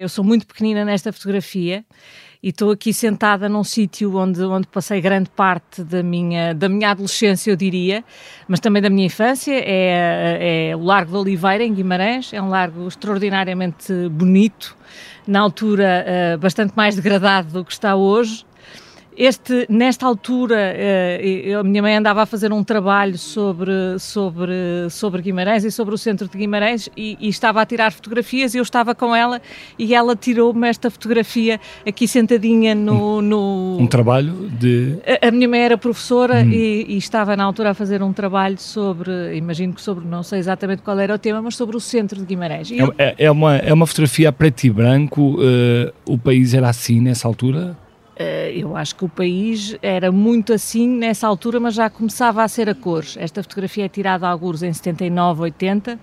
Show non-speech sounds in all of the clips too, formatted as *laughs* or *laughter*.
Eu sou muito pequenina nesta fotografia e estou aqui sentada num sítio onde, onde passei grande parte da minha, da minha adolescência, eu diria, mas também da minha infância. É, é o Largo de Oliveira, em Guimarães. É um largo extraordinariamente bonito, na altura uh, bastante mais degradado do que está hoje. Este, nesta altura, eh, a minha mãe andava a fazer um trabalho sobre, sobre, sobre Guimarães e sobre o centro de Guimarães e, e estava a tirar fotografias e eu estava com ela e ela tirou-me esta fotografia aqui sentadinha no... no... Um trabalho de... A, a minha mãe era professora hum. e, e, estava na altura a fazer um trabalho sobre, imagino que sobre, não sei exatamente qual era o tema, mas sobre o centro de Guimarães. É, é, é, uma, é uma fotografia a preto e branco, uh, o país era assim nessa altura? Eh, eu acho que o país era muito assim nessa altura, mas já começava a ser a cores. Esta fotografia é tirada a alguns em 79, 80,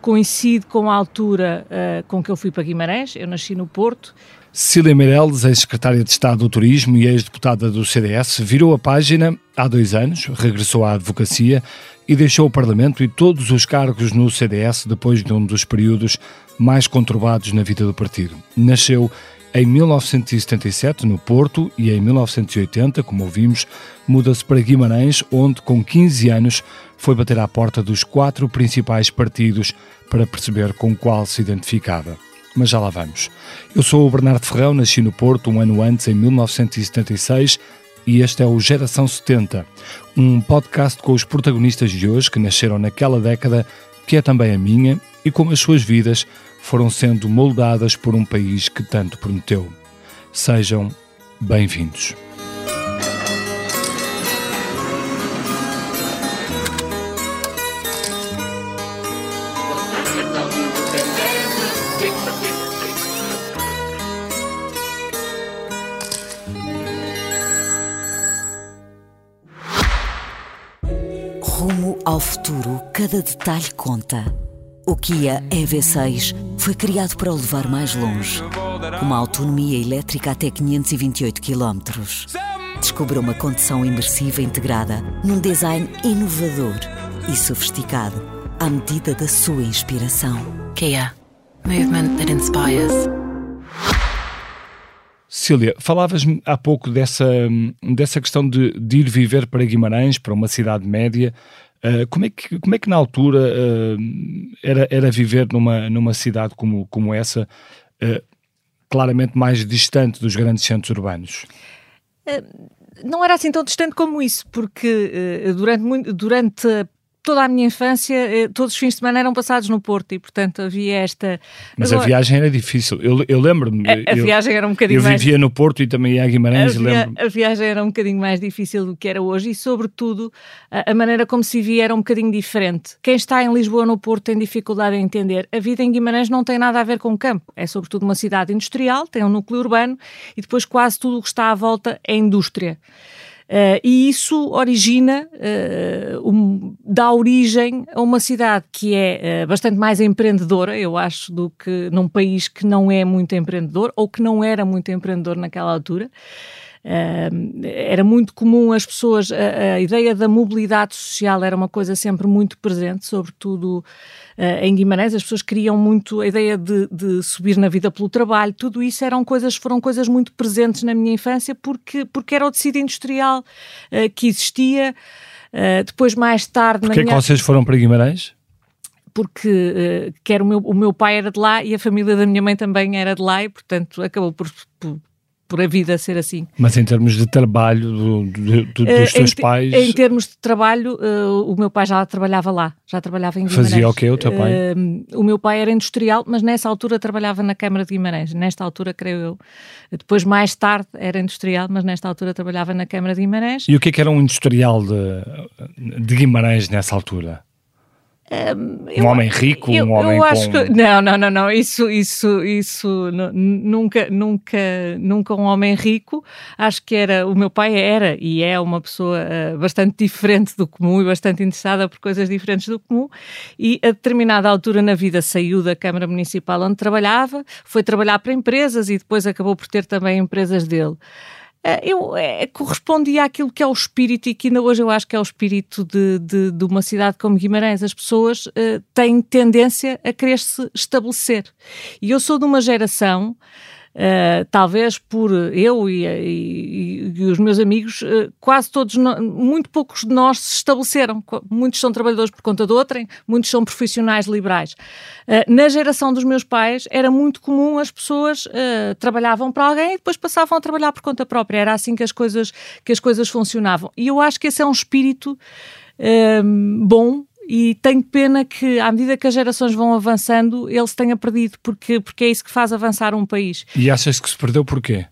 coincide com a altura uh, com que eu fui para Guimarães, eu nasci no Porto. Cecília Meirelles, ex-secretária de Estado do Turismo e ex-deputada do CDS, virou a página há dois anos, regressou à advocacia e deixou o Parlamento e todos os cargos no CDS depois de um dos períodos mais conturbados na vida do partido. Nasceu em 1977, no Porto, e em 1980, como ouvimos, muda-se para Guimarães, onde, com 15 anos, foi bater à porta dos quatro principais partidos para perceber com qual se identificava. Mas já lá vamos. Eu sou o Bernardo Ferrão, nasci no Porto um ano antes, em 1976, e este é o Geração 70, um podcast com os protagonistas de hoje que nasceram naquela década, que é também a minha, e como as suas vidas foram sendo moldadas por um país que tanto prometeu. Sejam bem-vindos. Rumo ao futuro, cada detalhe conta. O Kia EV6 foi criado para o levar mais longe. Uma autonomia elétrica até 528 km. Descubra uma condução imersiva integrada num design inovador e sofisticado à medida da sua inspiração. Kia. Movement that inspires. Cília, falavas-me há pouco dessa, dessa questão de, de ir viver para Guimarães, para uma cidade média. Uh, como, é que, como é que na altura uh, era, era viver numa, numa cidade como, como essa, uh, claramente mais distante dos grandes centros urbanos? não era assim tão distante como isso, porque durante, durante toda a minha infância, eh, todos os fins de semana eram passados no Porto e, portanto, havia esta. Mas Agora, a viagem era difícil. Eu, eu lembro-me. A, a eu, viagem era um bocadinho eu mais. Eu vivia no Porto e também ia a Guimarães. A, via, a viagem era um bocadinho mais difícil do que era hoje e, sobretudo, a, a, maneira como se via era um bocadinho diferente. Quem está em Lisboa, no Porto, tem dificuldade em entender. A vida em Guimarães não tem nada a ver com o campo. É, sobretudo, uma cidade industrial, tem um núcleo urbano e depois quase tudo o que está à volta é indústria. Uh, e isso origina, uh, um, dá origem a uma cidade que é uh, bastante mais empreendedora, eu acho, do que num país que não é muito empreendedor ou que não era muito empreendedor naquela altura. Uh, era muito comum as pessoas, a, a, ideia da mobilidade social era uma coisa sempre muito presente, sobretudo uh, em Guimarães, as pessoas queriam muito a ideia de, de, subir na vida pelo trabalho, tudo isso eram coisas, foram coisas muito presentes na minha infância porque, porque era o tecido industrial uh, que existia. depois, mais tarde. Porquê minha... que vocês foram para Guimarães? porque uh, quer o meu, o meu pai era de lá e a família da minha mãe também era de lá e portanto acabou por, por, por a vida ser assim. Mas em termos de trabalho do, do, do, dos uh, teus em, pais? Em termos de trabalho, uh, o meu pai já trabalhava lá, já trabalhava em Guimarães. Fazia o quê o teu pai? Uh, o meu pai era industrial, mas nessa altura trabalhava na Câmara de Guimarães, nesta altura creio eu. Depois mais tarde era industrial, mas nesta altura trabalhava na Câmara de Guimarães. E o que é que era um industrial de, de Guimarães nessa altura? Um, eu, um homem rico, eu, um homem eu acho com... que não, não, não, não, isso, isso, isso nunca, nunca, nunca um homem rico. Acho que era o meu pai era e é uma pessoa uh, bastante diferente do comum e bastante interessada por coisas diferentes do comum. E a determinada altura na vida saiu da Câmara Municipal onde trabalhava, foi trabalhar para empresas e depois acabou por ter também empresas dele. Uh, eu é, correspondia àquilo que é o espírito e que ainda hoje eu acho que é o espírito de, de, de uma cidade como Guimarães. As pessoas uh, têm tendência a querer se estabelecer. E eu sou de uma geração Uh, talvez por eu e, e, e os meus amigos, uh, quase todos, muito poucos de nós se estabeleceram. Muitos são trabalhadores por conta de outrem, muitos são profissionais liberais. Uh, na geração dos meus pais, era muito comum as pessoas trabalhavam para alguém e depois passavam a trabalhar por conta própria. Era assim que as coisas, que as coisas funcionavam. E eu acho que esse é um espírito bom e tenho pena que, à medida que as gerações vão avançando, ele se tenha perdido, porque, porque é isso que faz avançar um país. E achas que se perdeu porquê?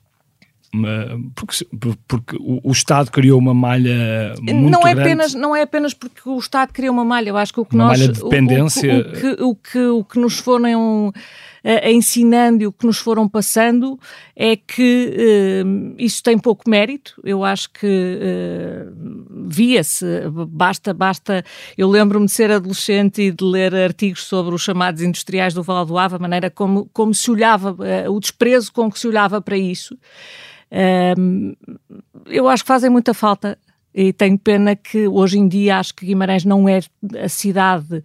Porque, porque o, Estado criou uma malha muito não é grande. apenas não é apenas porque o Estado criou uma malha eu acho que o que uma nós malha de dependência o, o, o, que, o, que, o que nos foram uh, ensinando e o que nos foram passando é que uh, isso tem pouco mérito. Eu acho que uh, via-se, basta, basta. Eu lembro-me de ser adolescente e de ler artigos sobre os chamados industriais do Val do Ave, a maneira como, como se olhava, o desprezo com que se olhava para isso. eu acho que fazem muita falta e tenho pena que hoje em dia acho que Guimarães não é a cidade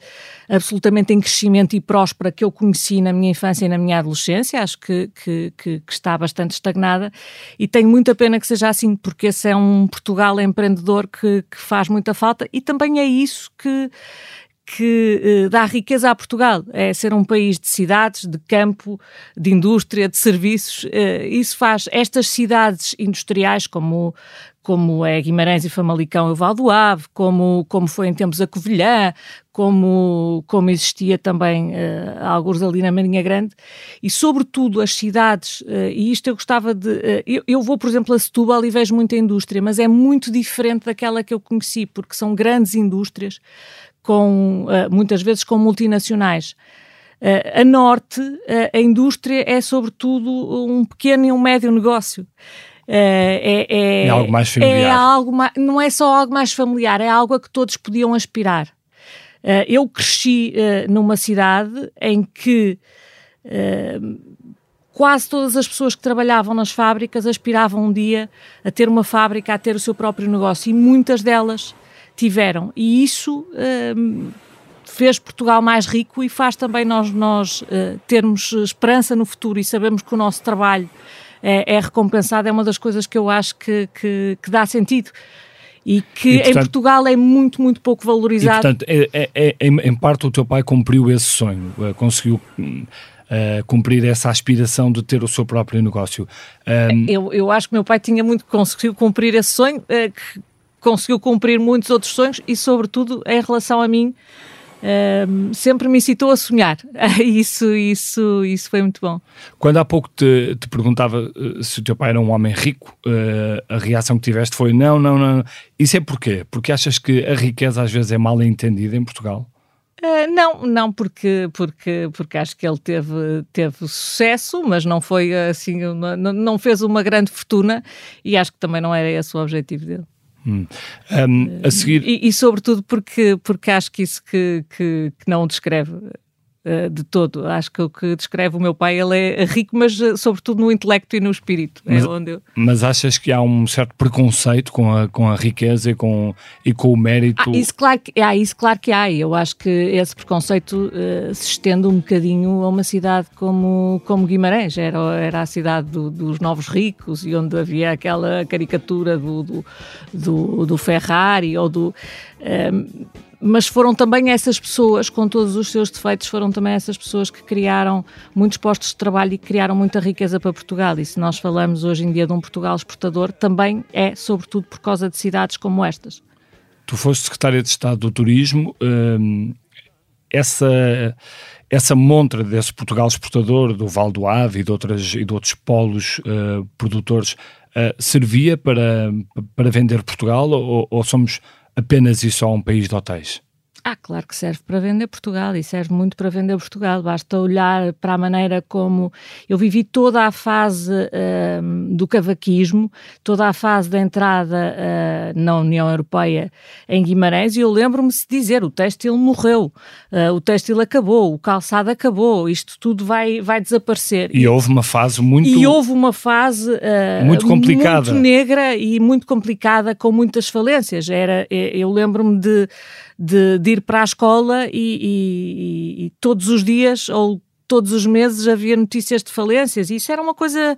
absolutamente em crescimento e próspera que eu conheci na minha infância e na minha adolescência. Acho que, que, que, que está bastante estagnada e tenho muita pena que seja assim, porque esse é um Portugal empreendedor que, que faz muita falta e também é isso que que uh, dá riqueza a Portugal. É ser um país de cidades, de campo, de indústria, de serviços. Uh, isso faz estas cidades industriais, como, como é Guimarães e Famalicão e o Val do Ave, como, como foi em tempos a Covilhã, como, como existia também uh, alguns ali na Marinha Grande, e sobretudo as cidades, uh, e isto eu gostava de... Uh, eu, eu, vou, por exemplo, a Setúbal e vejo muita indústria, mas é muito diferente daquela que eu conheci, porque são grandes indústrias, com, uh, muitas vezes com multinacionais. Uh, a norte, uh, a indústria é sobretudo um pequeno e um médio negócio. É, é, é, algo mais familiar. É algo não é só algo mais familiar, é algo a que todos podiam aspirar. eu cresci numa cidade em que quase todas as pessoas que trabalhavam nas fábricas aspiravam um dia a ter uma fábrica, a ter o seu próprio negócio e muitas delas tiveram. E isso fez Portugal mais rico e faz também nós, nós termos esperança no futuro e sabemos que o nosso trabalho é, é recompensado, é uma das coisas que eu acho que, que, que dá sentido e que e, portanto, em Portugal é muito, muito pouco valorizado. E, portanto, é, é, é, em parte o teu pai cumpriu esse sonho, eh, conseguiu uh, cumprir essa aspiração de ter o seu próprio negócio. Um... Eu, eu acho que meu pai tinha muito, conseguiu cumprir esse sonho, uh, que conseguiu cumprir muitos outros sonhos e, sobretudo, em relação a mim, um, sempre me incitou a sonhar. *laughs* isso, isso, isso foi muito bom. Quando há pouco te, te perguntava uh, se o teu pai era um homem rico, uh, a reação que tiveste foi não, não, não. Isso é porquê? Porque achas que a riqueza às vezes é mal entendida em Portugal? Uh, não, não, porque, porque, porque acho que ele teve, teve sucesso, mas não foi assim, uma, não fez uma grande fortuna e acho que também não era esse o objetivo dele. Hum. Um, a seguir... E, e, sobretudo porque, porque acho que isso que, que, que não descreve de todo. Acho que o que descreve o meu pai, ele é rico, mas uh, sobretudo no intelecto e no espírito. É mas, é onde eu... mas achas que há um certo preconceito com a, com a riqueza e com, e com o mérito? Ah, isso, claro que, ah, isso claro que há. Eu acho que esse preconceito uh, se estende um bocadinho a uma cidade como, como Guimarães. Era, era a cidade do, dos novos ricos e onde havia aquela caricatura do, do, do, do Ferrari ou do mas foram também essas pessoas, com todos os seus defeitos, foram também essas pessoas que criaram muitos postos de trabalho e criaram muita riqueza para Portugal. E se nós falamos hoje em dia de um Portugal exportador, também é sobretudo por causa de cidades como estas. Tu foste secretária de Estado do Turismo, hum, essa, essa montra desse Portugal exportador, do Val do Ave e de, outras, e de outros polos uh, produtores, uh, servia para, para vender Portugal ou, ou somos apenas e só um país de hotéis? Ah, claro que serve para vender Portugal e serve muito para vender Portugal. Basta olhar para a maneira como eu vivi toda a fase uh, do cavaquismo, toda a fase da entrada uh, na União Europeia em Guimarães e eu lembro-me de dizer: o têxtil morreu, uh, o têxtil acabou, o calçado acabou, isto tudo vai, vai desaparecer. E houve uma fase muito. E houve uma fase muito complicada, muito negra e muito complicada, com muitas falências. Era, eu lembro-me de de, de ir para a escola e, e, e, todos os dias ou todos os meses havia notícias de falências. E isso era uma coisa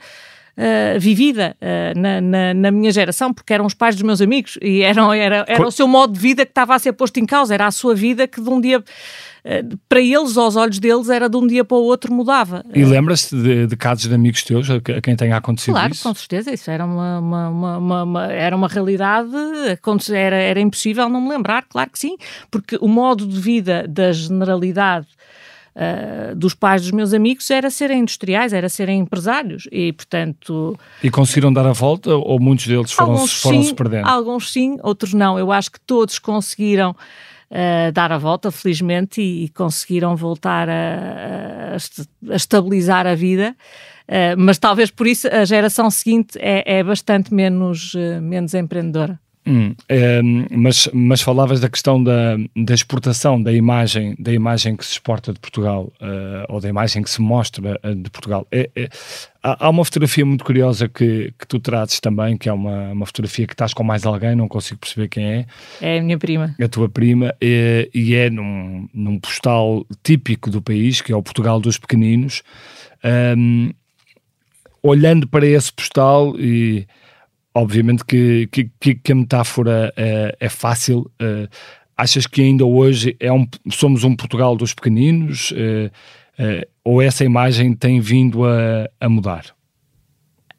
uh, vivida uh, na, na, na, minha geração, porque eram os pais dos meus amigos e eram, era, era o seu modo de vida que estava a ser posto em causa, era a sua vida que de um dia para eles, aos olhos deles, era de um dia para o outro mudava. E lembras-te de, de, casos de amigos teus a, quem tenha acontecido claro, isso? Claro, com certeza, isso era uma, uma, uma, uma, era uma realidade, era, era impossível não me lembrar, claro que sim, porque o modo de vida da generalidade Uh, dos pais dos meus amigos era serem industriais, era serem empresários e, portanto... E conseguiram dar a volta ou muitos deles foram-se foram -se perdendo? Alguns sim, outros não. Eu acho que todos conseguiram dar a volta, felizmente, e, e conseguiram voltar a, a, estabilizar a vida. Uh, mas talvez por isso a geração seguinte é, é bastante menos, uh, menos empreendedora. Hum, é, mas, mas falavas da questão da, da exportação da imagem, da imagem que se exporta de Portugal, uh, ou da imagem que se mostra uh, de Portugal. É, é, há, uma fotografia muito curiosa que, que tu trazes também, que é uma, uma fotografia que estás com mais alguém, não consigo perceber quem é. É a minha prima. A tua prima, e, e é num, num postal típico do país, que é o Portugal dos Pequeninos. Um, olhando para esse postal e obviamente que, que, que a metáfora é, é fácil. Uh, achas que ainda hoje é um, somos um Portugal dos pequeninos? Uh, ou essa imagem tem vindo a, a mudar?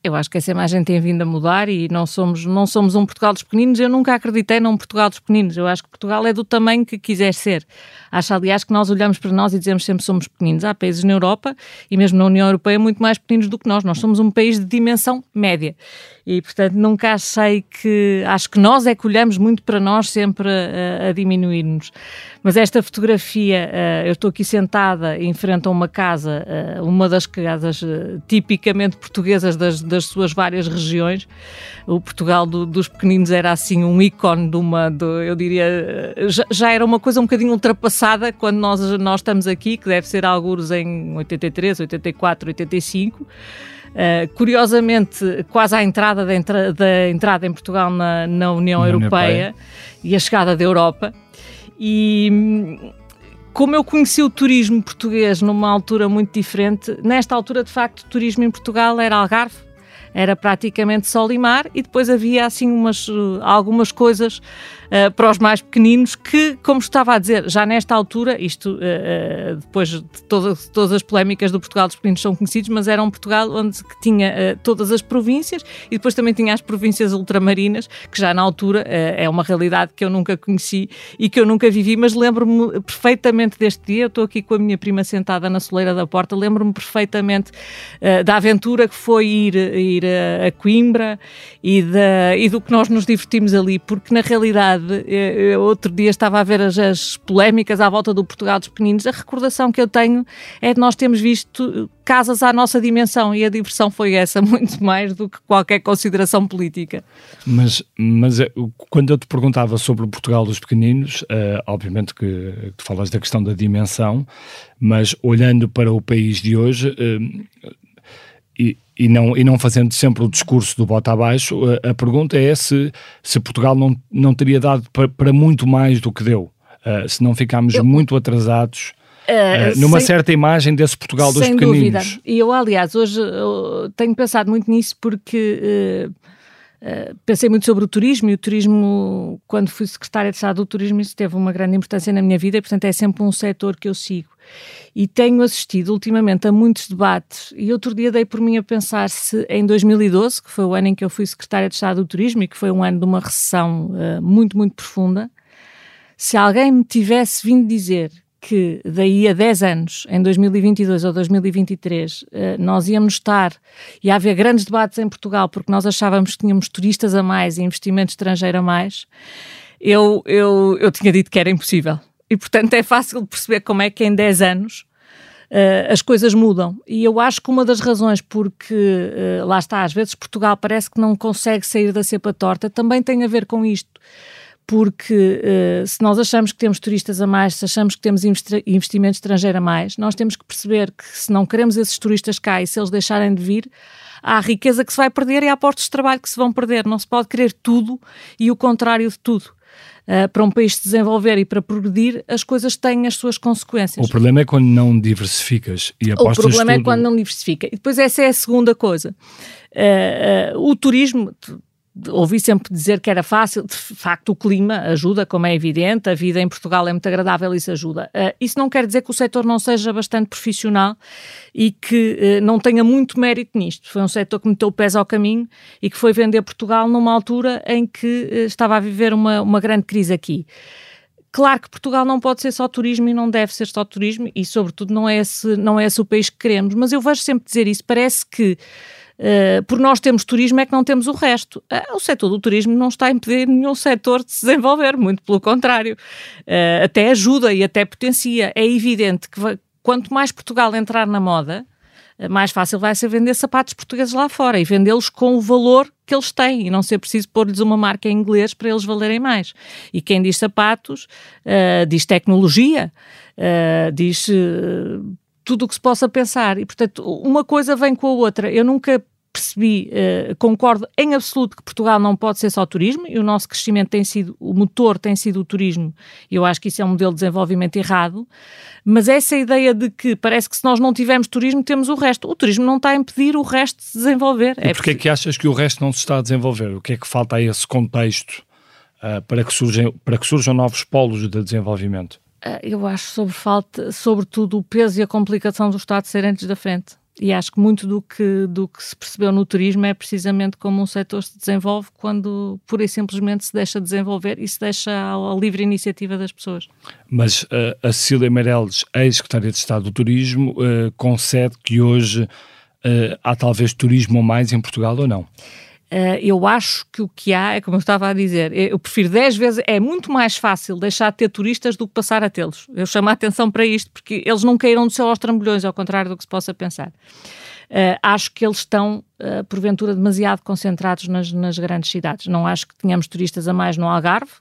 Eu acho que essa imagem tem vindo a mudar e não somos, não somos um Portugal dos pequeninos. Eu nunca acreditei num Portugal dos pequeninos. Eu acho que Portugal é do tamanho que quiser ser. Acho, aliás, que nós olhamos para nós e dizemos sempre somos pequeninos. Há países na Europa e mesmo na União Europeia muito mais pequeninos do que nós. Nós somos um país de dimensão média. E, portanto, nunca achei que. Acho que nós é que olhamos muito para nós sempre a, a diminuir-nos. Mas esta fotografia, uh, eu estou aqui sentada em frente a uma casa, uh, uma das casas uh, tipicamente portuguesas das, das suas várias regiões. O Portugal do, dos pequeninos era assim um ícone de uma, de, eu diria, já, já, era uma coisa um bocadinho ultrapassada quando nós, nós estamos aqui, que deve ser alguns em 83, 84, 85. Uh, curiosamente, quase à entrada da, entra da entrada em Portugal na, na União, na Europeia, Europeia e a chegada da Europa. E como eu conheci o turismo português numa altura muito diferente, nesta altura, de facto, o turismo em Portugal era Algarve, era praticamente sol e mar, e depois havia assim umas, algumas coisas uh, para os mais pequeninos, que, como estava a dizer, já nesta altura, isto uh, depois de todas, todas as polémicas do Portugal dos pequeninos são conhecidos, mas era um Portugal onde tinha uh, todas as províncias e depois também tinha as províncias ultramarinas, que já na altura é uma realidade que eu nunca conheci e que eu nunca vivi, mas lembro-me perfeitamente deste dia. Eu estou aqui com a minha prima sentada na soleira da porta, lembro-me perfeitamente da aventura que foi ir, ir a Coimbra e, da, e do que nós nos divertimos ali, porque na realidade eu, outro dia estava a ver as, as polémicas à volta do Portugal dos pequeninos. A recordação que eu tenho é de nós termos visto casas à nossa dimensão e a diversão foi essa, *laughs* muito mais do que qualquer consideração política. Mas, mas eh, quando eu te perguntava sobre o Portugal dos pequeninos, uh, obviamente que tu falas da questão da dimensão, mas olhando para o país de hoje, uh, e, e, não, e não fazendo sempre o discurso do bota abaixo, a, a pergunta é se, se Portugal não, não teria dado para, para muito mais do que deu, uh, se não ficámos Eu... muito atrasados. Uh, numa sem, certa imagem desse Portugal dos sem pequeninos. Sem dúvida. E eu, aliás, hoje eu tenho pensado muito nisso porque uh, Uh, pensei muito sobre o turismo e o turismo, quando fui secretária de Estado do Turismo, isso teve uma grande importância na minha vida e, portanto, é sempre um setor que eu sigo. E tenho assistido ultimamente a muitos debates. E outro dia dei por mim a pensar se em 2012, que foi o ano em que eu fui secretária de Estado do Turismo e que foi um ano de uma recessão uh, muito, muito profunda, se alguém me tivesse vindo dizer que daí a 10 anos, em 2022 ou 2023, eh, nós íamos estar e haver grandes debates em Portugal porque nós achávamos que tínhamos turistas a mais e investimento estrangeiro a mais, eu, eu, eu tinha dito que era impossível. e, portanto, é fácil perceber como é que em 10 anos uh, as coisas mudam. E eu acho que uma das razões porque, uh, lá está, às vezes Portugal parece que não consegue sair da cepa torta, também tem a ver com isto. Porque uh, se nós achamos que temos turistas a mais, se achamos que temos investimento estrangeiro a mais, nós temos que perceber que se não queremos esses turistas cá e se eles deixarem de vir, há riqueza que se vai perder e há postos de trabalho que se vão perder. Não se pode querer tudo e o contrário de tudo. Uh, para um país se desenvolver e para progredir, as coisas têm as suas consequências. O problema é quando não diversificas e apostas O problema tudo... é quando não diversifica. E depois essa é a segunda coisa. Uh, uh, o turismo, ouvi sempre dizer que era fácil, de facto o clima ajuda, como é evidente, a vida em Portugal é muito agradável, isso ajuda. Uh, isso não quer dizer que o setor não seja bastante profissional e que uh, não tenha muito mérito nisto. Foi um setor que meteu o pés ao caminho e que foi vender Portugal numa altura em que uh, estava a viver uma, uma grande crise aqui. Claro que Portugal não pode ser só turismo e não deve ser só turismo e, sobretudo, não é esse, não é esse o país que queremos. Mas eu vejo sempre dizer isso. Parece que Uh, por nós termos turismo é que não temos o resto. Uh, o setor do turismo não está a impedir nenhum setor de se desenvolver, muito pelo contrário. Uh, até ajuda e até potencia. É evidente que quanto mais Portugal entrar na moda, mais fácil vai ser vender sapatos portugueses lá fora e vendê-los com o valor que eles têm e não ser preciso pôr-lhes uma marca em inglês para eles valerem mais. E quem diz sapatos, diz tecnologia, diz tudo o que se possa pensar. E, portanto, uma coisa vem com a outra. Eu nunca percebi, uh, concordo em absoluto que Portugal não pode ser só turismo e o nosso crescimento tem sido, o motor tem sido o turismo. Eu acho que isso é um modelo de desenvolvimento errado, mas essa ideia de que parece que se nós não tivermos turismo, temos o resto. O turismo não está a impedir o resto de se desenvolver. E é porquê é que achas que o resto não se está a desenvolver? O que é que falta a esse contexto uh, para, que surjam, para que surjam novos polos de desenvolvimento? Ah, eu acho sobre falta, sobretudo o peso e a complicação do Estado ser antes da frente. E acho que muito do que, do que se percebeu no turismo é precisamente como um setor se desenvolve quando pura e simplesmente se deixa desenvolver e se deixa à, livre iniciativa das pessoas. Mas uh, a Cecília Meirelles, ex-secretária de Estado do Turismo, uh, concede que hoje uh, há talvez turismo mais em Portugal ou não? Uh, eu acho que o que há, é como eu estava a dizer, eu prefiro 10 vezes, é muito mais fácil deixar de ter turistas do que passar a tê-los. Eu chamo a atenção para isto, porque eles não caíram do céu aos trambolhões, ao contrário do que se possa pensar. Uh, acho que eles estão, uh, porventura, demasiado concentrados nas, nas grandes cidades. Não acho que tenhamos turistas a mais no Algarve,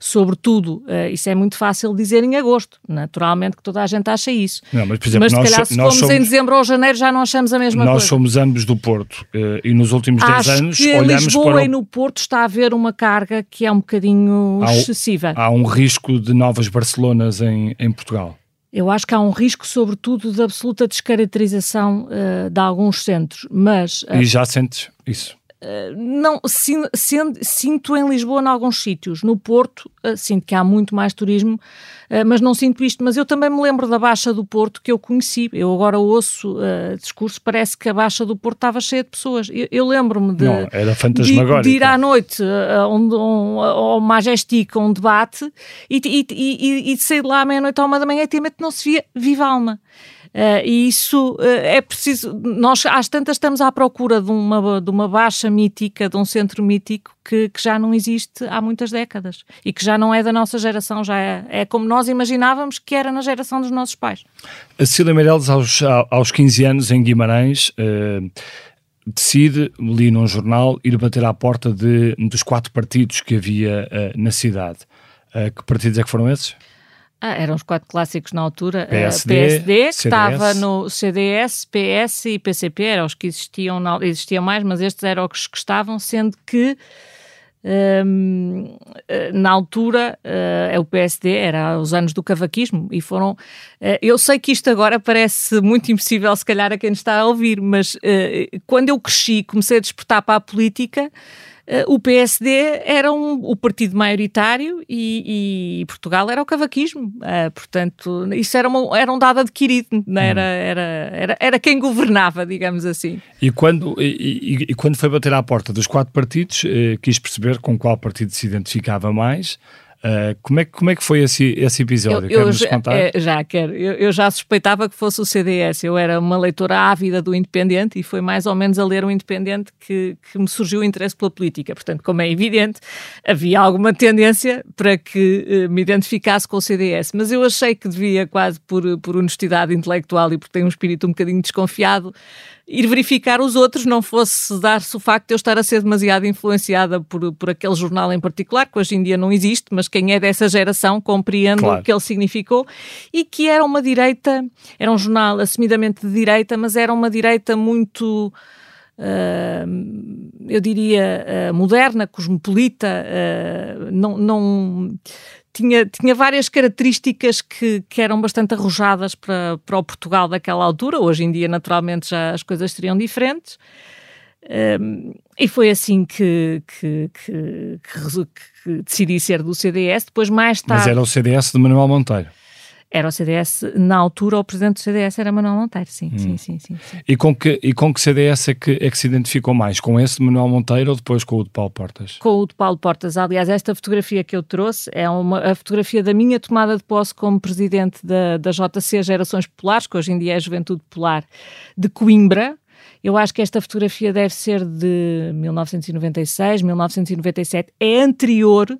Sobretudo, uh, isso é muito fácil dizer em agosto. Naturalmente que toda a gente acha isso. Não, mas, por exemplo, mas se nós, calhar se formos somos, em dezembro ou janeiro já não achamos a mesma nós coisa. Nós somos ambos do Porto uh, e nos últimos 10 anos que olhamos Lisboa para... e no Porto está a haver uma carga que é um bocadinho há excessiva. Há um risco de novas Barcelonas em, em Portugal. Eu acho que há um risco, sobretudo, de absoluta descaracterização uh, de alguns centros, mas... Uh, e já sentes isso? Não sin, sin, sinto em Lisboa em alguns sítios, no Porto uh, sinto que há muito mais turismo, uh, mas não sinto isto. Mas eu também me lembro da Baixa do Porto que eu conheci. Eu agora ouço uh, discurso, parece que a Baixa do Porto estava cheia de pessoas. Eu, eu lembro-me de, não, era de, de, ir à noite uh, um, um, ao Majestic, um debate, e, e, e, e de sair de lá à meia-noite ou uma da manhã e ter não se via viva alma. Uh, e isso uh, é preciso. Nós, às tantas, estamos à procura de uma, de uma baixa mítica, de um centro mítico que, que já não existe há muitas décadas e que já não é da nossa geração, já é, é como nós imaginávamos que era na geração dos nossos pais. A Cília Meirelles, aos, aos 15 anos, em Guimarães. Uh decide, li num jornal, ir bater à porta de, dos quatro partidos que havia uh, na cidade. Uh, que partidos é que foram esses? Ah, eram os quatro clássicos na altura. PSD, PSD que CDS. estava no CDS, PS e PCP, eram os que existiam, existiam mais, mas estes eram os que estavam, sendo que um, na altura uh, o PSD era os anos do cavaquismo e foram. Uh, eu sei que isto agora parece muito impossível, se calhar, a quem está a ouvir, mas uh, quando eu cresci, comecei a despertar para a política. Uh, o PSD era um, o partido maioritário e, e, Portugal era o cavaquismo. Uh, portanto, isso era, uma, era um dado adquirido, não era, hum. era, era, era quem governava, digamos assim. E quando, e, e quando foi bater à porta dos quatro partidos, uh, quis perceber com qual partido se identificava mais. Uh, como, é, como é que foi esse, esse episódio? Eu, eu já, é, já quero. Eu, eu, já suspeitava que fosse o CDS. Eu era uma leitora ávida do Independente e foi mais ou menos a ler o Independente que, que me surgiu o interesse pela política. Portanto, como é evidente, havia alguma tendência para que uh, me identificasse com o CDS. Mas eu achei que devia, quase por, por honestidade intelectual e porque tenho um espírito um bocadinho desconfiado, ir verificar os outros, não fosse dar-se o facto de eu estar a ser demasiado influenciada por, por aquele jornal em particular, que hoje em dia não existe, mas quem é dessa geração compreende claro. o que ele significou, e que era uma direita, era um jornal assumidamente de direita, mas era uma direita muito. Uh, eu diria uh, moderna, cosmopolita, uh, não, não tinha, tinha várias características que, que eram bastante arrojadas para, para o Portugal daquela altura. Hoje em dia, naturalmente, já as coisas seriam diferentes. Um, e foi assim que, que, que, que, decidi ser do CDS. Depois, mais tarde. Mas era o CDS de Manuel Monteiro. Era o CDS, na altura, o presidente do CDS era Manuel Monteiro, sim, hum. sim, sim, sim, sim, E com que, e com que CDS é que, é que se identificou mais? Com esse de Manuel Monteiro ou depois com o de Paulo Portas? Com o de Paulo Portas. Aliás, esta fotografia que eu trouxe é uma, a fotografia da minha tomada de posse como presidente da, da JC Gerações Populares, que hoje em dia é a Juventude Popular, de Coimbra, eu acho que esta fotografia deve ser de 1996, 1997, é anterior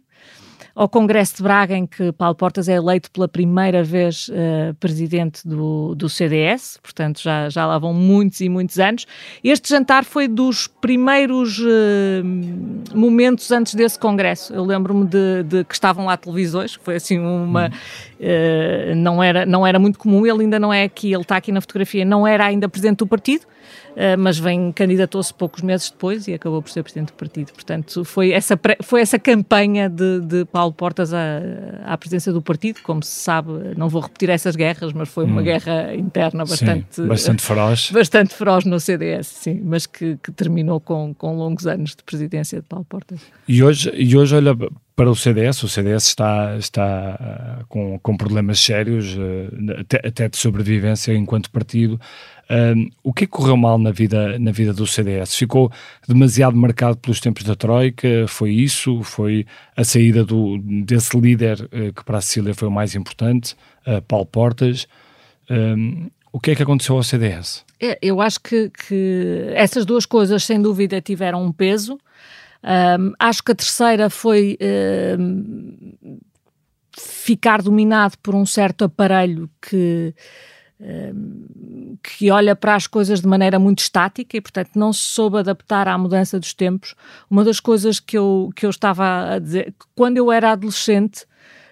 ao Congresso de Braga, em que Paulo Portas é eleito pela primeira vez uh, presidente do, do CDS, portanto já, já lá vão muitos e muitos anos. Este jantar foi dos primeiros uh, momentos antes desse Congresso. Eu lembro-me de, de, que estavam lá televisões, foi assim uma. Uh, não, era, não era muito comum, ele ainda não é aqui, ele está aqui na fotografia, não era ainda presidente do partido. Uh, mas vem candidatou-se poucos meses depois e acabou por ser presidente do partido. Portanto, foi essa, foi essa campanha de, de Paulo Portas à, à presidência do partido. Como se sabe, não vou repetir essas guerras, mas foi uma hum. guerra interna bastante, sim, bastante feroz. *laughs* Bastante feroz no CDS, sim, mas que, que, terminou com, com longos anos de presidência de Paulo Portas. E hoje, e hoje olha, para o CDS, o CDS está, está uh, com, com problemas sérios, uh, até, até, de sobrevivência enquanto partido. Um, o que correu mal na vida, na vida do CDS? Ficou demasiado marcado pelos tempos da Troika? Foi isso? Foi a saída do, desse líder uh, que para a Sicília foi o mais importante, Paulo Portas? Um, o que é que aconteceu ao CDS? É, eu acho que, que, essas duas coisas, sem dúvida, tiveram um peso. Um, acho que a terceira foi ficar dominado por um certo aparelho que que olha para as coisas de maneira muito estática e, portanto, não se soube adaptar à mudança dos tempos. Uma das coisas que eu, que eu estava a dizer, quando eu era adolescente,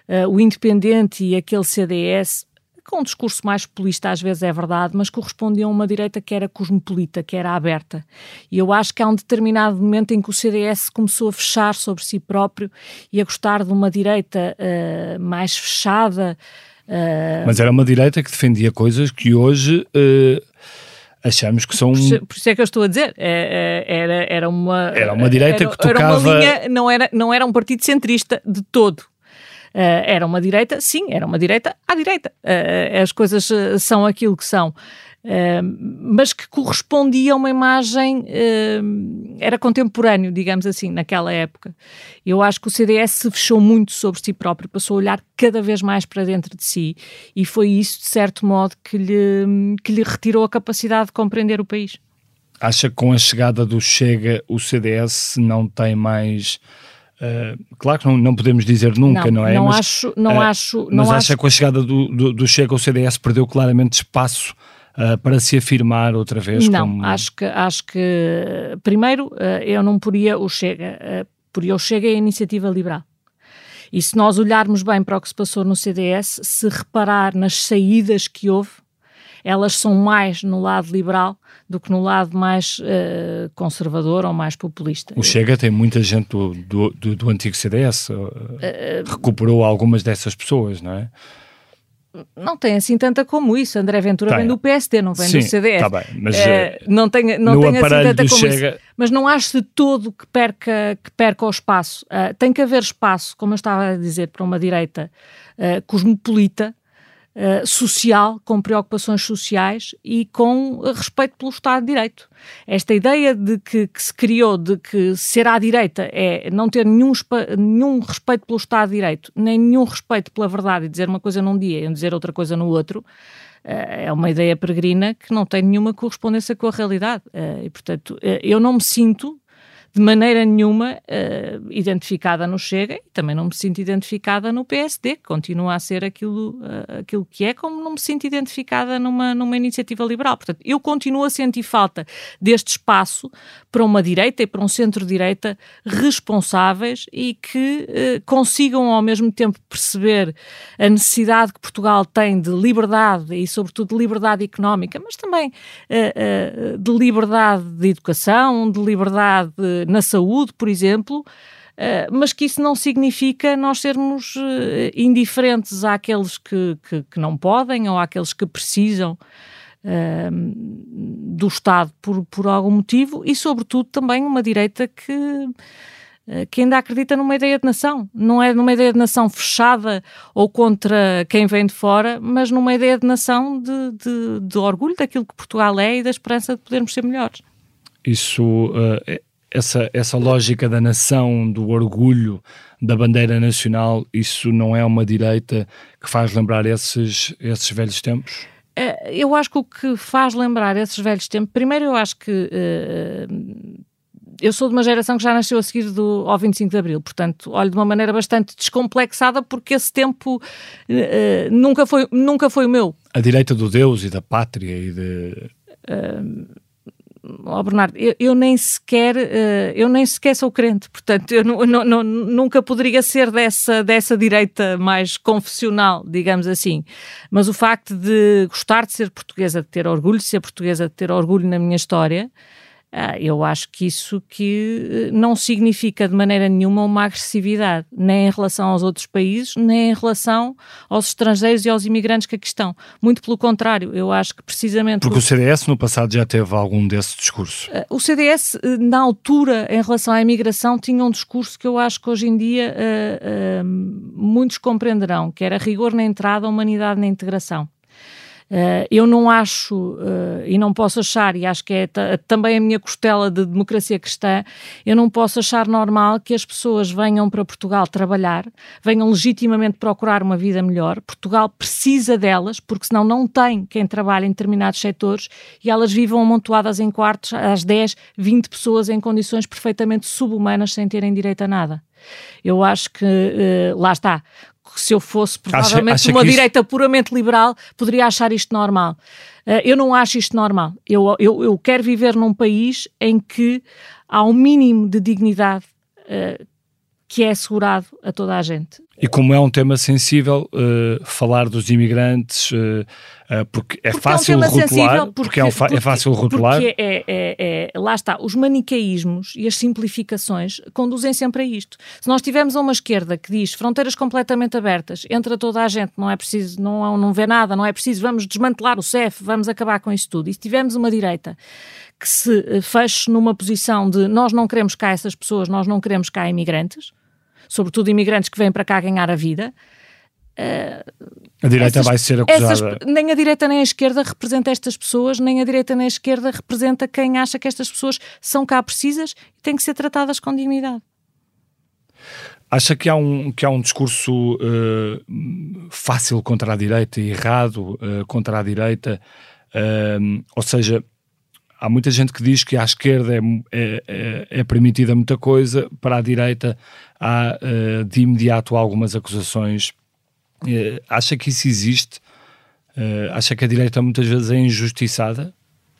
uh, o Independente e aquele CDS, com um discurso mais populista às vezes é verdade, mas correspondiam a uma direita que era cosmopolita, que era aberta. E eu acho que há um determinado momento em que o CDS começou a fechar sobre si próprio e a gostar de uma direita uh, mais fechada, Uh, Mas era uma direita que defendia coisas que hoje uh, achamos que são. Por isso, por isso, é que eu estou a dizer. É, é, era, era uma. Era uma direita era, que tocava. Era uma linha, não, era, não era um partido centrista de todo. Uh, era uma direita, sim, era uma direita à direita. as coisas são aquilo que são. Uh, mas que correspondia a uma imagem, uh, era contemporâneo, digamos assim, naquela época. Eu acho que o CDS se fechou muito sobre si próprio, passou a olhar cada vez mais para dentro de si, e foi isso, de certo modo, que lhe, que lhe retirou a capacidade de compreender o país. Acha que com a chegada do Chega, o CDS não tem mais. Uh, claro que não, não podemos dizer nunca, não, não é? Não mas, acho, não uh, acho. Não mas acho... acha que com a chegada do, do, do Chega, o CDS perdeu claramente espaço uh, para se afirmar outra vez? Não, como... acho, que, acho que, primeiro, uh, eu não poria o Chega, uh, poria o Chega e a Iniciativa Liberal. E se nós olharmos bem para o que se passou no CDS, se reparar nas saídas que houve, elas são mais no lado liberal do que no lado mais uh, conservador ou mais populista. O Chega tem muita gente do, do, do, do antigo CDS, uh, recuperou algumas dessas pessoas, não é? não tem assim tanta como isso. André Ventura tem. vem do PSD, não vem Sim, do CDS. Tá bem, mas é, não tem, não tem assim tanta como chega... isso. Mas não acho de todo que perca, que perca o espaço. Uh, tem que haver espaço, como eu estava a dizer, para uma direita uh, cosmopolita, Uh, social, com preocupações sociais e com respeito pelo Estado de Direito. Esta ideia de que, que, se criou de que ser à direita é não ter nenhum, nenhum respeito pelo Estado de Direito, nem nenhum respeito pela verdade e dizer uma coisa num dia e dizer outra coisa no outro, uh, é uma ideia peregrina que não tem nenhuma correspondência com a realidade. E, portanto, eu não me sinto de maneira nenhuma uh, identificada no Chega e também não me sinto identificada no PSD, que continua a ser aquilo, uh, aquilo que é, como não me sinto identificada numa, numa iniciativa liberal. Portanto, eu continuo a sentir falta deste espaço para uma direita e para um centro-direita responsáveis e que uh, consigam ao mesmo tempo perceber a necessidade que Portugal tem de liberdade e, sobretudo, de liberdade económica, mas também de liberdade de educação, de liberdade na saúde, por exemplo, Uh, mas que isso não significa nós sermos uh, indiferentes àqueles que, que, que, não podem ou àqueles que precisam uh, do Estado por, por algum motivo e, sobretudo, também uma direita que, que ainda acredita numa ideia de nação. Não é numa ideia de nação fechada ou contra quem vem de fora, mas numa ideia de nação de, de, de orgulho daquilo que Portugal é e da esperança de podermos ser melhores. Isso é essa, essa lógica da nação, do orgulho da bandeira nacional, isso não é uma direita que faz lembrar esses, esses velhos tempos? É, eu acho que o que faz lembrar esses velhos tempos, primeiro eu acho que uh, eu sou de uma geração que já nasceu a seguir do, ao 25 de Abril, portanto, olho de uma maneira bastante descomplexada porque esse tempo uh, nunca, foi, nunca foi o meu. A direita do Deus e da pátria e de... Uh, oh Bernardo, eu, eu, nem sequer uh, eu nem sequer sou crente, portanto eu nunca poderia ser dessa, dessa direita mais confessional, digamos assim. Mas o facto de gostar de ser portuguesa, de ter orgulho de ser portuguesa, de ter orgulho na minha história, ah, eu acho que isso que eh, não significa de maneira nenhuma uma agressividade, nem em relação aos outros países, nem em relação aos estrangeiros e aos imigrantes que aqui estão. Muito pelo contrário, eu acho que precisamente... Porque o CDS no passado já teve algum desse discurso. Ah, o CDS, eh, na altura, em relação à imigração, tinha um discurso que eu acho que hoje em dia uh, uh, muitos compreenderão, que era rigor na entrada, humanidade na integração. Uh, eu não acho, uh, e não posso achar, e acho que é também a minha costela de democracia cristã, eu não posso achar normal que as pessoas venham para Portugal trabalhar, venham legitimamente procurar uma vida melhor. Portugal precisa delas, porque senão não tem quem trabalhe em determinados setores e elas vivam amontoadas em quartos às 10, 20 pessoas em condições perfeitamente subhumanas sem terem direito a nada. Eu acho que, uh, lá está, se eu fosse provavelmente acha, acha uma direita isso... puramente liberal, poderia achar isto normal. Uh, eu não acho isto normal. Eu, eu, eu quero viver num país em que há um mínimo de dignidade uh, que é assegurado a toda a gente. E como é um tema sensível, uh, falar dos imigrantes, uh, uh, porque é porque fácil é um rotular, porque, porque, é, um porque, é, fácil rotular. Porque é, é, é, lá está, os manicaísmos e as simplificações conduzem sempre a isto. Se nós tivermos uma esquerda que diz fronteiras completamente abertas, entra toda a gente, não é preciso, não, não vê nada, não é preciso, vamos desmantelar o CEF, vamos acabar com isso tudo. E se tivermos uma direita que se feche numa posição de nós não queremos cá essas pessoas, nós não queremos cá imigrantes, sobretudo imigrantes que vêm para cá ganhar a vida. Uh, a direita essas, vai ser acusada. Essas, nem a direita nem a esquerda representa estas pessoas, nem a direita nem a esquerda representa quem acha que estas pessoas são cá precisas e têm que ser tratadas com dignidade. Acha que há um, que há um discurso uh, fácil contra a direita e errado uh, contra a direita? ou seja, há muita gente que diz que à esquerda é, é, é, é permitida muita coisa, para a direita há uh, de imediato algumas acusações. Uh, acha que isso existe? Uh, acha que a direita muitas vezes é injustiçada?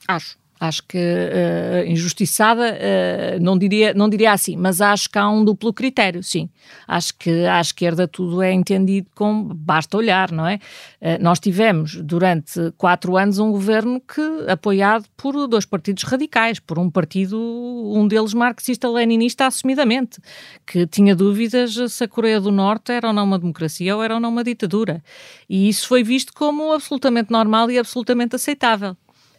Acho. Acho que uh, injustiçada, uh, não, diria, não diria assim, mas acho que há um duplo critério, sim. Acho que à esquerda tudo é entendido como basta olhar, não é? Uh, nós tivemos durante quatro anos um governo que apoiado por dois partidos radicais, por um partido, um deles marxista-leninista assumidamente, que tinha dúvidas se a Coreia do Norte era ou não uma democracia ou era ou não uma ditadura. E isso foi visto como absolutamente normal e absolutamente aceitável.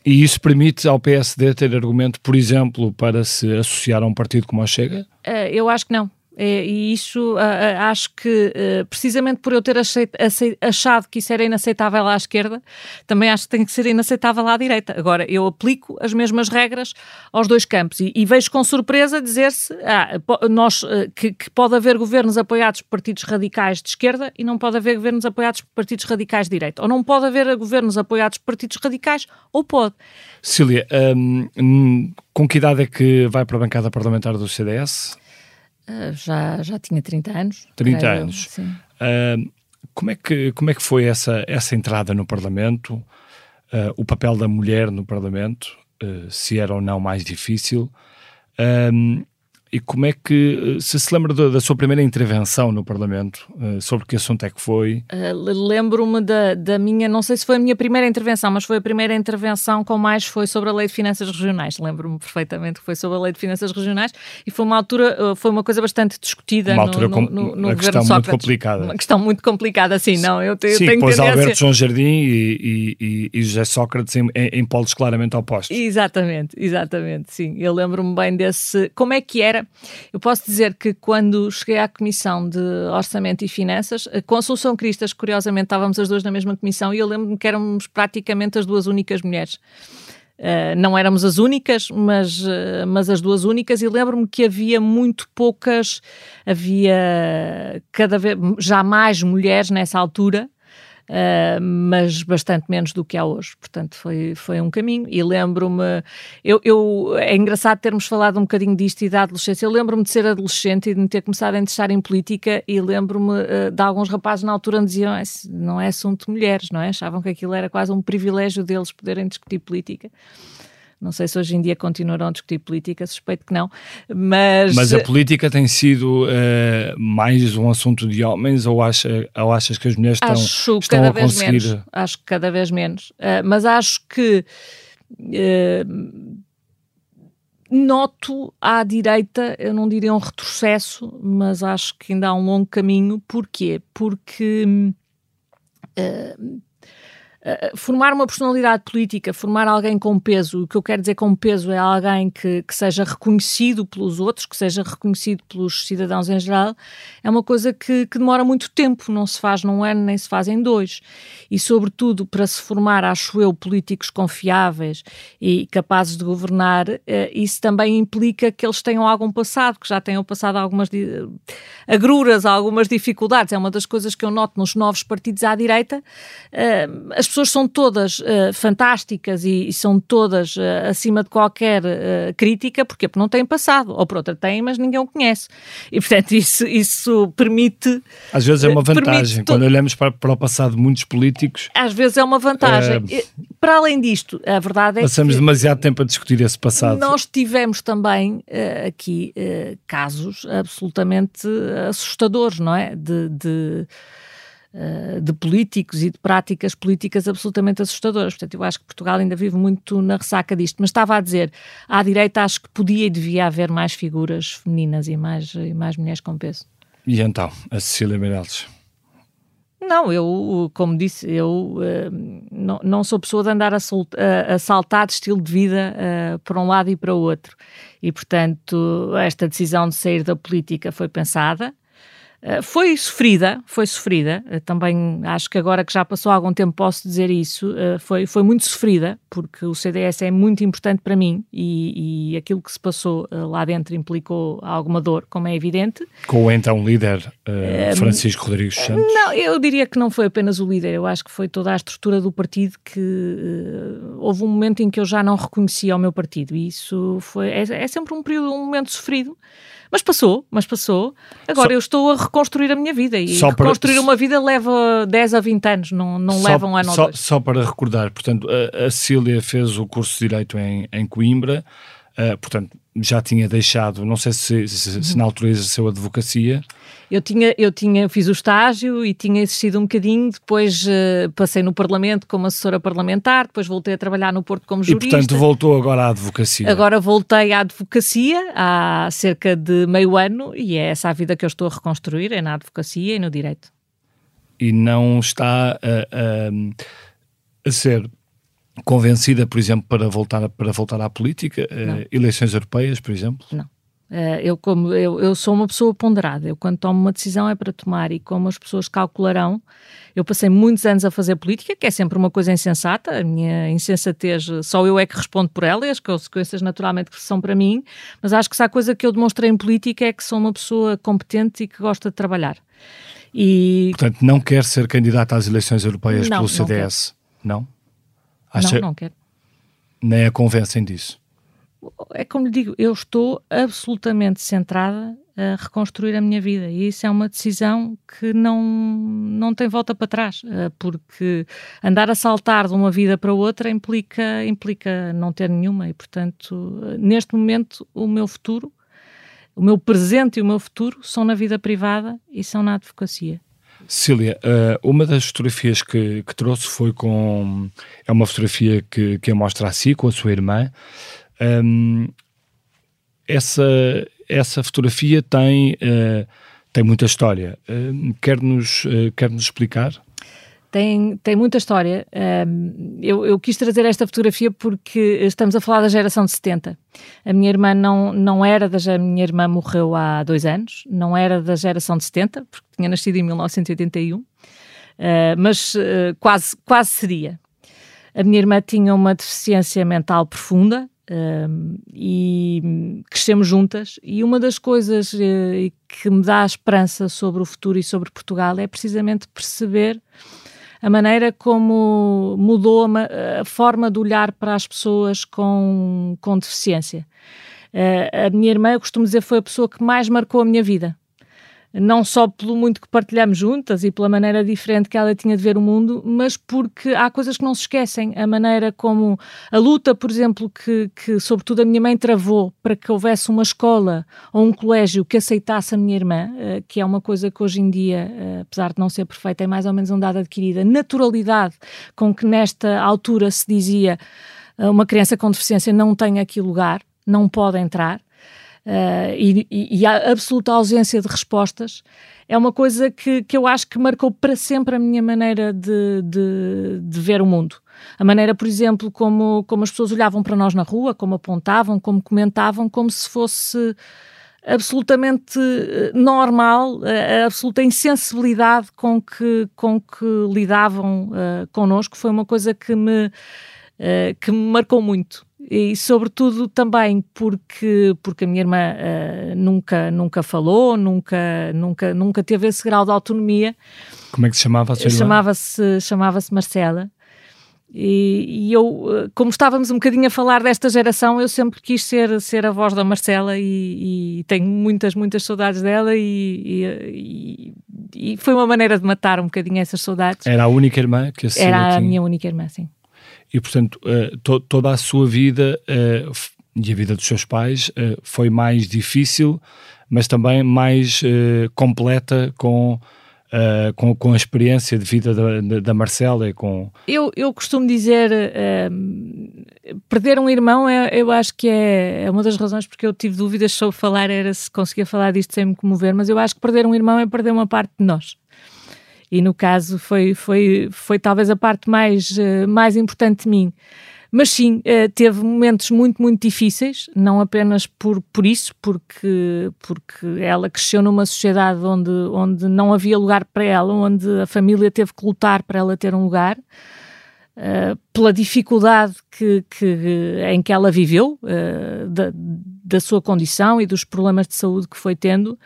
E isso permite ao PSD ter argumento, por exemplo, para se associar a um partido como a Chega? Uh, eu acho que não. É, e isso acho que, uh, precisamente por eu ter achado que isso era inaceitável à esquerda, também acho que tem que ser inaceitável à direita. Agora, eu aplico as mesmas regras aos dois campos e, e vejo com surpresa dizer-se ah, nós, que, que, pode haver governos apoiados por partidos radicais de esquerda e não pode haver governos apoiados por partidos radicais de direita. Ou não pode haver governos apoiados por partidos radicais, ou pode. Cília, um, com que idade é que vai para a bancada parlamentar do CDS? Uh, já, já tinha 30 anos. 30 creio, anos. Sim. Uh, como, é que, como é que foi essa, essa entrada no Parlamento? Uh, o papel da mulher no Parlamento? se era ou não mais difícil? E como é que, se se lembra da, da sua primeira intervenção no Parlamento, uh, sobre que assunto é que foi? Uh, Lembro-me da, da minha, não sei se foi a minha primeira intervenção, mas foi a primeira intervenção com mais foi sobre a Lei de Finanças Regionais. Lembro-me perfeitamente que foi sobre a Lei de Finanças Regionais e foi uma altura, foi uma coisa bastante discutida uma altura no, no, no, no governo Sócrates. muito complicada. Uma questão muito complicada, sim, não, eu, sim, tenho pois tendência... Alberto João Jardim e, e, e, José Sócrates em, em, em polos claramente opostos. Exatamente, exatamente, sim. Eu lembro-me bem desse, como é que era, eu posso dizer que quando cheguei à Comissão de Orçamento e Finanças, com Assunção Cristas, curiosamente estávamos as duas na mesma comissão e eu lembro-me que éramos praticamente as duas únicas mulheres. Uh, não éramos as únicas, mas, uh, mas as duas únicas, e lembro-me que havia muito poucas, havia cada vez já mais mulheres nessa altura, uh, mas bastante menos do que há hoje. Portanto, foi, foi um caminho. E lembro-me, eu, eu, é engraçado termos falado um bocadinho disto e da adolescência. Eu lembro-me de ser adolescente e de me ter começado a interessar em política, e lembro-me uh, de alguns rapazes na altura me diziam: não é assunto de mulheres, não é? Achavam que aquilo era quase um privilégio deles poderem discutir política. Não sei se hoje em dia continuarão a discutir política, suspeito que não. Mas, mas a política tem sido uh, mais um assunto de homens ou, acha, ou achas que as mulheres estão, estão a conseguir? Menos. Acho que cada vez menos. Uh, mas acho que. Uh, noto à direita, eu não diria um retrocesso, mas acho que ainda há um longo caminho. Porquê? Porque uh, eh, formar uma personalidade política, formar alguém com peso, o que eu quero dizer com peso é alguém que, que seja reconhecido pelos outros, que seja reconhecido pelos cidadãos em geral, é uma coisa que, que demora muito tempo, não se faz num ano nem se faz em dois. E, sobretudo, para se formar, acho eu, políticos confiáveis e capazes de governar, eh, isso também implica que eles tenham algum passado, que já tenham passado algumas agruras, algumas dificuldades. É uma das coisas que eu noto nos novos partidos à direita. Eh, as pessoas são todas uh, fantásticas e, e, são todas uh, acima de qualquer uh, crítica, porque não têm passado, ou por outra têm, mas ninguém o conhece. E, portanto, isso, isso permite... Às vezes é uma vantagem, quando olhamos para, para, o passado de muitos políticos... Às vezes é uma vantagem. Para além disto, a verdade é Passamos que... Passamos demasiado tempo a discutir esse passado. Nós tivemos também aqui casos absolutamente assustadores, não é? de, de de políticos e de práticas políticas absolutamente assustadoras. Portanto, eu acho que Portugal ainda vive muito na ressaca disto. Mas estava a dizer, à direita acho que podia e devia haver mais figuras femininas e mais, e mais mulheres com peso. E então, a Cecília Meirelles? Não, eu, como disse, eu uh, não, não sou pessoa de andar a, a, a saltar de estilo de vida uh, para um lado e para o outro. E, portanto, esta decisão de sair da política foi pensada. Eh, foi sofrida, foi sofrida, uh, também acho que agora que já passou algum tempo posso dizer isso, uh, foi, foi muito sofrida, porque o CDS é muito importante para mim e, e aquilo que se passou lá dentro implicou alguma dor, como é evidente. Com o então líder Francisco Rodrigues Santos? Não, eu diria que não foi apenas o líder, eu acho que foi toda a estrutura do partido que houve um momento em que eu já não reconhecia o meu partido e isso foi, é, é sempre um período, um momento sofrido, mas passou, mas passou. Agora só, eu estou a reconstruir a minha vida e reconstruir para, uma vida leva 10 a 20 anos, não, não só, leva um ano só, ou dois. Só para recordar, portanto, a, a Cília fez o curso de Direito em, em Coimbra, uh, portanto, já tinha deixado, não sei se, se, se na altura exerceu advocacia. Eu tinha, eu tinha, fiz o estágio e tinha existido um bocadinho, depois uh, passei no Parlamento como assessora parlamentar, depois voltei a trabalhar no Porto como jurista. E portanto voltou agora à advocacia. Agora voltei à advocacia há cerca de meio ano e é essa a vida que eu estou a reconstruir, é na advocacia e no direito. E não está a, a, a ser convencida, por exemplo, para voltar, para voltar à política? Uh, eleições europeias, por exemplo? Não. Uh, eu, como, eu, eu sou uma pessoa ponderada, eu quando tomo uma decisão é para tomar e como as pessoas calcularão, eu passei muitos anos a fazer política, que é sempre uma coisa insensata, a minha insensatez, só eu é que respondo por ela e as consequências naturalmente que são para mim, mas acho que se há coisa que eu demonstrei em política é que sou uma pessoa competente e que gosta de trabalhar. E... Portanto, não quer ser candidata às eleições europeias não, pelo CDS? Não? Não, Acha... não, não quero. Nem a convencem disso? é como lhe digo, eu estou absolutamente centrada a reconstruir a minha vida e isso é uma decisão que não, não tem volta para trás, eh, porque andar a saltar de uma vida para outra implica, implica não ter nenhuma e, portanto, neste momento, o meu futuro, o meu presente e o meu futuro são na vida privada e são na advocacia. Cília, eh, uma das fotografias que, que trouxe foi com. É uma fotografia que, que mostra a si, com a sua irmã. Um, essa, essa fotografia tem, uh, tem muita história. Uh, Quer-nos uh, quer -nos explicar? Tem, tem muita história. Um, eu, eu, quis trazer esta fotografia porque estamos a falar da geração de 70. A minha irmã não, não era da. A minha irmã morreu há dois anos, não era da geração de 70, porque tinha nascido em 1981, uh, mas uh, quase, quase seria. A minha irmã tinha uma deficiência mental profunda, um, e crescemos juntas. E uma das coisas uh, que me dá esperança sobre o futuro e sobre Portugal é precisamente perceber a maneira como mudou a, a forma de olhar para as pessoas com, com deficiência. Uh, a minha irmã, eu costumo dizer, foi a pessoa que mais marcou a minha vida não só pelo muito que partilhamos juntas e pela maneira diferente que ela tinha de ver o mundo, mas porque há coisas que não se esquecem. A maneira como a luta, por exemplo, que, que sobretudo a minha mãe travou para que houvesse uma escola ou um colégio que aceitasse a minha irmã, eh, que é uma coisa que hoje em dia, eh, apesar de não ser perfeita, é mais ou menos um dado adquirida. Naturalidade com que nesta altura se dizia eh, uma criança com deficiência não tem aqui lugar, não pode entrar. Uh, e, e, a absoluta ausência de respostas é uma coisa que, que eu acho que marcou para sempre a minha maneira de, de, de, ver o mundo. A maneira, por exemplo, como, como as pessoas olhavam para nós na rua, como apontavam, como comentavam, como se fosse absolutamente eh, normal, a absoluta insensibilidade com que, com que lidavam uh, connosco, foi uma coisa que me, uh, que me marcou muito e sobretudo também porque porque a minha irmã uh, nunca nunca falou nunca nunca nunca teve esse grau de autonomia. Como é que se chamava a sua irmã? chamava-se chamava-se Marcela. E, e, eu como estávamos um bocadinho a falar desta geração eu sempre quis ser ser a voz da Marcela e, e tenho muitas muitas saudades dela e, e, foi uma maneira de matar um bocadinho essas saudades. Era a única irmã que a era a minha única irmã sim e, portanto, uh, to toda a sua vida uh, e a vida dos seus pais uh, foi mais difícil, mas também mais completa com, com, com, a experiência de vida da, da Marcela e com... Eu, eu costumo dizer, perder um irmão é, eu acho que é, é uma das razões porque eu tive dúvidas sobre falar, era se conseguia falar disto sem me comover, mas eu acho que perder um irmão é perder uma parte de nós e no caso foi, foi, foi talvez a parte mais, uh, mais importante de mim. Mas sim, uh, teve momentos muito, muito difíceis, não apenas por, por isso, porque, porque ela cresceu numa sociedade onde, onde não havia lugar para ela, onde a família teve que lutar para ela ter um lugar. Uh, pela dificuldade que, que, em que ela viveu, da sua condição e dos problemas de saúde que foi tendo,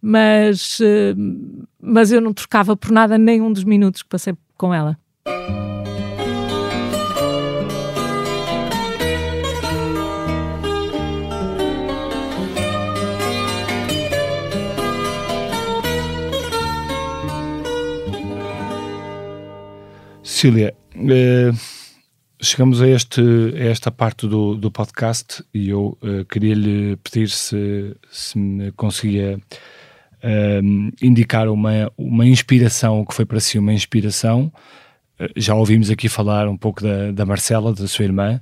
mas, uh, mas eu não trocava por nada nenhum dos minutos que passei com ela. Cília, Uh, chegamos a, este, a esta parte do, do podcast e eu uh, queria lhe pedir se, se me conseguia uh, indicar uma, uma inspiração, o que foi para si uma inspiração. já ouvimos aqui falar um pouco da, da Marcela, da sua irmã,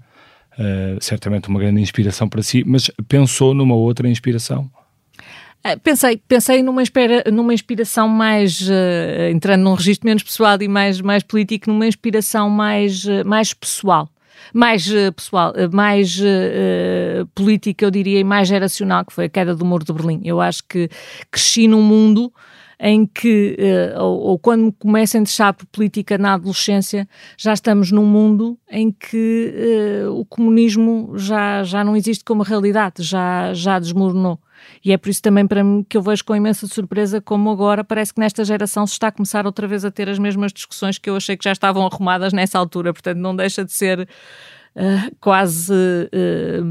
certamente uma grande inspiração para si, mas pensou numa outra inspiração? Ah, pensei, pensei numa, espera, numa inspiração mais, uh, entrando num registro menos pessoal e mais, mais político, numa inspiração mais, uh, mais pessoal. mais uh, pessoal, mais política, eu diria, e mais geracional, que foi a queda do Muro de Berlim. Eu acho que cresci num mundo em que, ou, ou, quando começo a interessar por política na adolescência, já estamos num mundo em que o comunismo já, já não existe como realidade, já, já desmoronou. E é por isso também para mim que eu vejo com imensa surpresa como agora parece que nesta geração se está a começar outra vez a ter as mesmas discussões que eu achei que já estavam arrumadas nessa altura. Portanto, não deixa de ser uh, quase. Uh,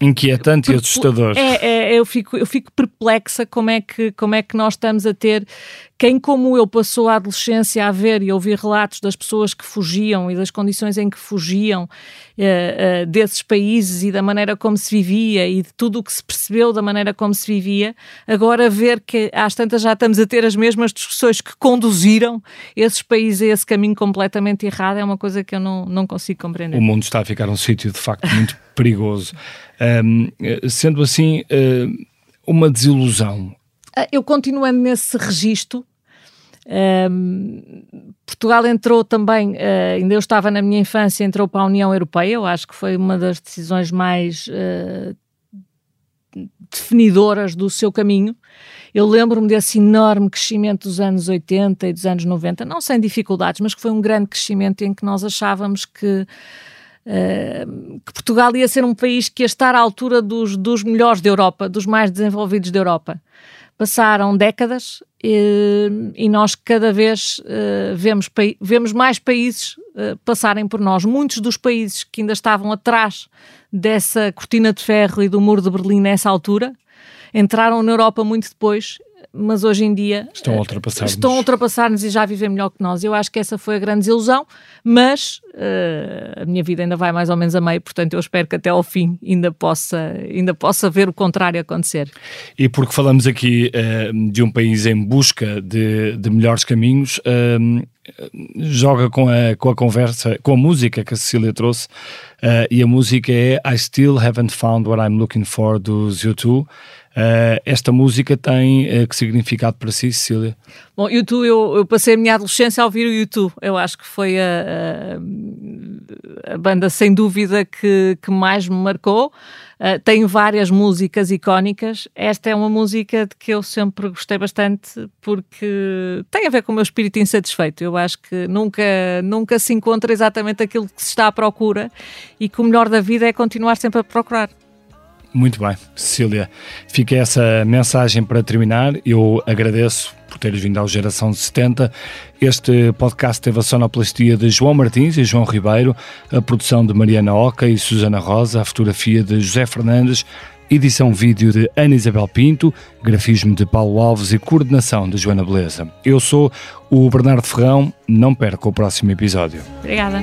inquietante e assustador. É, é, eu, fico, eu fico perplexa como é, que, como é que nós estamos a ter quem, como eu, passou a adolescência a ver e ouvir relatos das pessoas que fugiam e das condições em que fugiam uh, uh, desses países e da maneira como se vivia e de tudo o que se percebeu da maneira como se vivia, agora ver que às tantas já estamos a ter as mesmas discussões que conduziram esses países a esse caminho completamente errado é uma coisa que eu não, não consigo compreender. O mundo está a ficar um sítio de facto muito *laughs* perigoso. Um, sendo assim, uh, uma desilusão ah, eu continuando nesse registro, um, Portugal entrou também, uh, ainda eu estava na minha infância, entrou para a União Europeia, eu acho que foi uma das decisões mais uh, definidoras do seu caminho. Eu lembro-me desse enorme crescimento dos anos 80 e dos anos 90, não sem dificuldades, mas que foi um grande crescimento em que nós achávamos que Uh, que Portugal ia ser um país que ia estar à altura dos, dos melhores da Europa, dos mais desenvolvidos da Europa. Passaram décadas e, e nós cada vez uh, vemos, vemos mais países uh, passarem por nós. Muitos dos países que ainda estavam atrás dessa cortina de ferro e do muro de Berlim nessa altura entraram na Europa muito depois mas hoje em dia estão a ultrapassar-nos estão a ultrapassar-nos e já vivem melhor que nós. Eu acho que essa foi a grande desilusão, mas uh, a minha vida ainda vai mais ou menos a meio, portanto eu espero que até ao fim ainda possa, ainda possa ver o contrário acontecer. E porque falamos aqui uh, de um país em busca de, de melhores caminhos, uh, joga com a, com a conversa, com a música que a Cecília trouxe, e a música é I Still Haven't Found What I'm Looking For dos U2. Uh, esta música tem uh, que significado para si, Cecília? Bom, YouTube, eu, eu, passei a minha adolescência a ouvir o YouTube. Eu acho que foi a, a, a banda, sem dúvida, que, que mais me marcou. Uh, tem várias músicas icónicas. Esta é uma música de que eu sempre gostei bastante porque tem a ver com o meu espírito insatisfeito. Eu acho que nunca, nunca se encontra exatamente aquilo que se está à procura e que o melhor da vida é continuar sempre a procurar. Muito bem, Cecília. Fica essa mensagem para terminar. Eu agradeço por teres vindo ao Geração 70. Este podcast teve a sonoplastia de João Martins e João Ribeiro, a produção de Mariana Oca e Susana Rosa, a fotografia de José Fernandes, edição vídeo de Ana Isabel Pinto, grafismo de Paulo Alves e coordenação de Joana Beleza. Eu sou o Bernardo Ferrão. Não perca o próximo episódio. Obrigada.